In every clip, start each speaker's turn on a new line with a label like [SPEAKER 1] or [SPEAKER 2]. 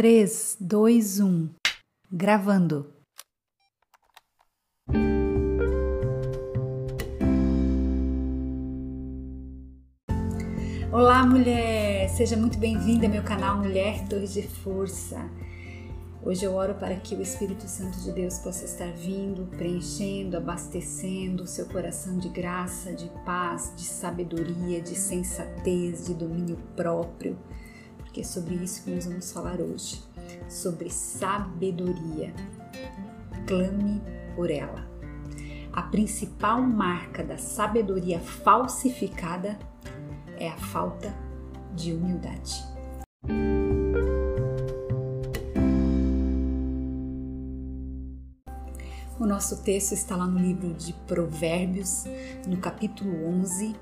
[SPEAKER 1] 3, 2, 1. Gravando. Olá, mulher! Seja muito bem-vinda ao meu canal Mulher Torre de Força. Hoje eu oro para que o Espírito Santo de Deus possa estar vindo, preenchendo, abastecendo o seu coração de graça, de paz, de sabedoria, de sensatez, de domínio próprio porque é sobre isso que nós vamos falar hoje, sobre sabedoria. Clame por ela. A principal marca da sabedoria falsificada é a falta de humildade. O nosso texto está lá no livro de Provérbios, no capítulo 11,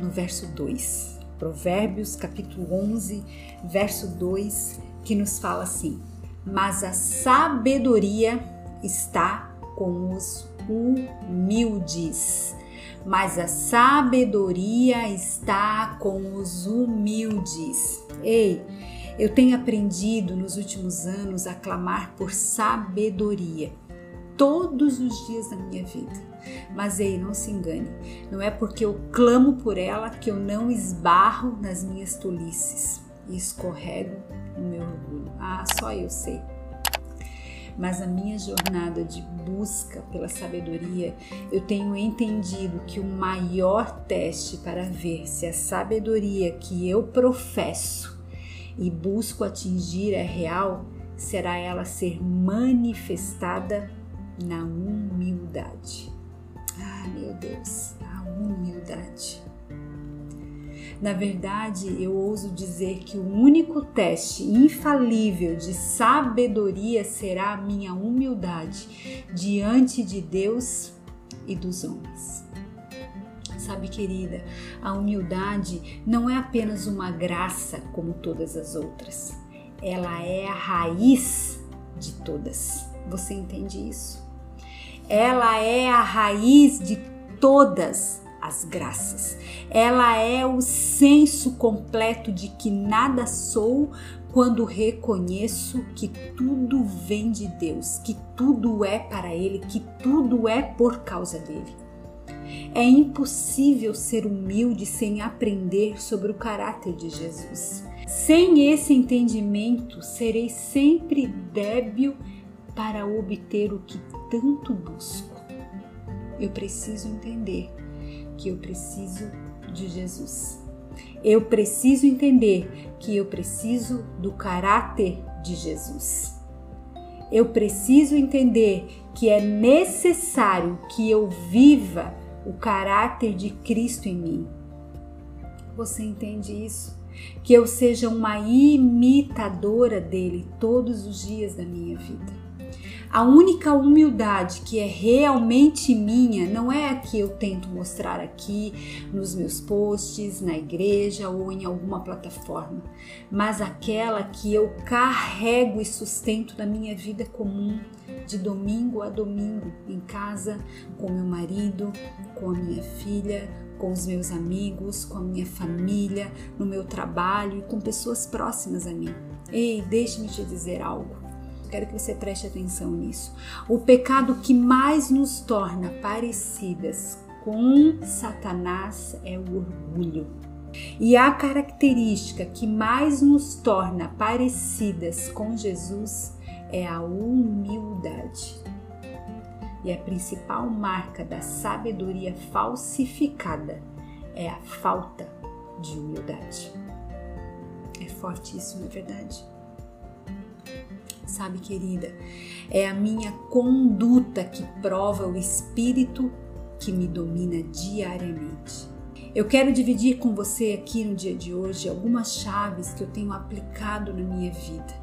[SPEAKER 1] no verso 2. Provérbios, capítulo 11, verso 2, que nos fala assim: Mas a sabedoria está com os humildes. Mas a sabedoria está com os humildes. Ei, eu tenho aprendido nos últimos anos a clamar por sabedoria todos os dias da minha vida. Mas ei, não se engane, não é porque eu clamo por ela que eu não esbarro nas minhas tolices e escorrego no meu orgulho. Ah, só eu sei. Mas a minha jornada de busca pela sabedoria, eu tenho entendido que o maior teste para ver se a sabedoria que eu professo e busco atingir é real será ela ser manifestada na humildade. Ah, meu Deus, a humildade. Na verdade, eu ouso dizer que o único teste infalível de sabedoria será a minha humildade diante de Deus e dos homens. Sabe, querida, a humildade não é apenas uma graça como todas as outras, ela é a raiz de todas. Você entende isso? Ela é a raiz de todas as graças. Ela é o senso completo de que nada sou quando reconheço que tudo vem de Deus, que tudo é para Ele, que tudo é por causa dele. É impossível ser humilde sem aprender sobre o caráter de Jesus. Sem esse entendimento, serei sempre débil para obter o que tanto busco. Eu preciso entender que eu preciso de Jesus. Eu preciso entender que eu preciso do caráter de Jesus. Eu preciso entender que é necessário que eu viva o caráter de Cristo em mim. Você entende isso? Que eu seja uma imitadora dele todos os dias da minha vida. A única humildade que é realmente minha não é a que eu tento mostrar aqui nos meus posts, na igreja ou em alguma plataforma, mas aquela que eu carrego e sustento na minha vida comum, de domingo a domingo, em casa, com meu marido, com a minha filha, com os meus amigos, com a minha família, no meu trabalho e com pessoas próximas a mim. Ei, deixe-me te dizer algo quero que você preste atenção nisso. O pecado que mais nos torna parecidas com Satanás é o orgulho. E a característica que mais nos torna parecidas com Jesus é a humildade. E a principal marca da sabedoria falsificada é a falta de humildade. É forte isso, não é verdade? Sabe, querida, é a minha conduta que prova o espírito que me domina diariamente. Eu quero dividir com você aqui no dia de hoje algumas chaves que eu tenho aplicado na minha vida.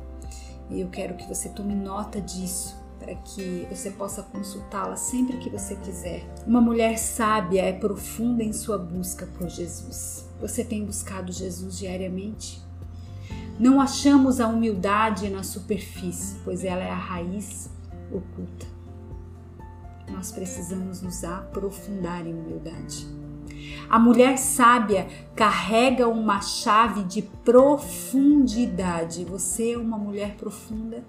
[SPEAKER 1] E eu quero que você tome nota disso para que você possa consultá-la sempre que você quiser. Uma mulher sábia é profunda em sua busca por Jesus. Você tem buscado Jesus diariamente? Não achamos a humildade na superfície, pois ela é a raiz oculta. Nós precisamos nos aprofundar em humildade. A mulher sábia carrega uma chave de profundidade. Você é uma mulher profunda?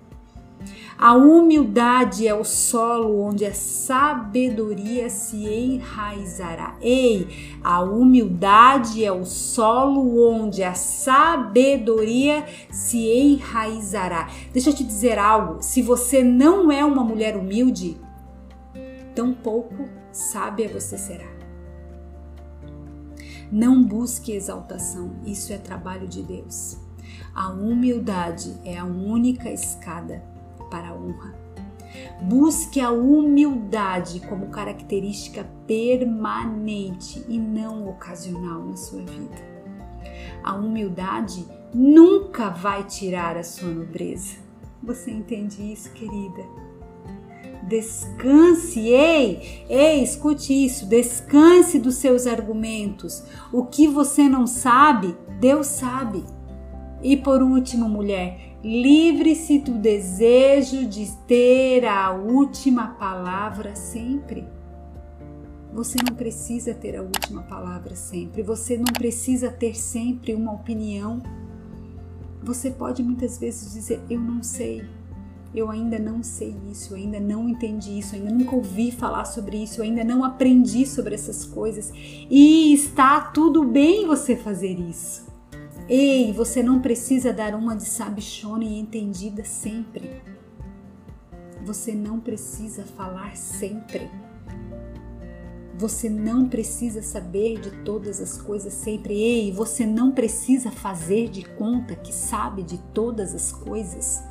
[SPEAKER 1] A humildade é o solo onde a sabedoria se enraizará. Ei, a humildade é o solo onde a sabedoria se enraizará. Deixa eu te dizer algo: se você não é uma mulher humilde, tão pouco sábia você será. Não busque exaltação, isso é trabalho de Deus. A humildade é a única escada para a honra. Busque a humildade como característica permanente e não ocasional na sua vida. A humildade nunca vai tirar a sua nobreza. Você entende isso, querida? Descanse, ei, ei, escute isso, descanse dos seus argumentos. O que você não sabe, Deus sabe. E por último, mulher, Livre-se do desejo de ter a última palavra sempre. Você não precisa ter a última palavra sempre. Você não precisa ter sempre uma opinião. Você pode muitas vezes dizer: Eu não sei. Eu ainda não sei isso, eu ainda não entendi isso, eu ainda nunca ouvi falar sobre isso, eu ainda não aprendi sobre essas coisas. E está tudo bem você fazer isso. Ei, você não precisa dar uma de sabichona e entendida sempre. Você não precisa falar sempre. Você não precisa saber de todas as coisas sempre. Ei, você não precisa fazer de conta que sabe de todas as coisas.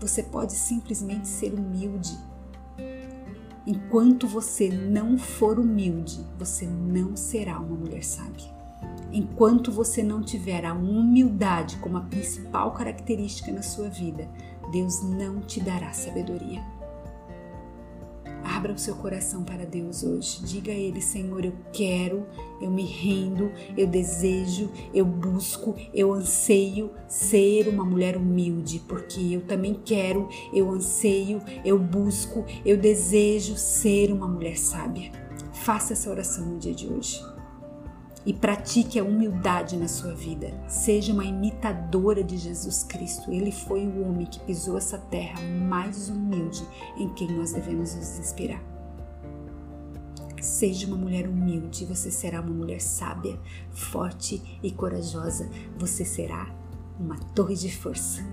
[SPEAKER 1] Você pode simplesmente ser humilde. Enquanto você não for humilde, você não será uma mulher sábia. Enquanto você não tiver a humildade como a principal característica na sua vida, Deus não te dará sabedoria. Abra o seu coração para Deus hoje. Diga a Ele, Senhor, eu quero, eu me rendo, eu desejo, eu busco, eu anseio ser uma mulher humilde, porque eu também quero, eu anseio, eu busco, eu desejo ser uma mulher sábia. Faça essa oração no dia de hoje e pratique a humildade na sua vida. Seja uma imitadora de Jesus Cristo. Ele foi o homem que pisou essa terra mais humilde em quem nós devemos nos inspirar. Seja uma mulher humilde, você será uma mulher sábia, forte e corajosa. Você será uma torre de força.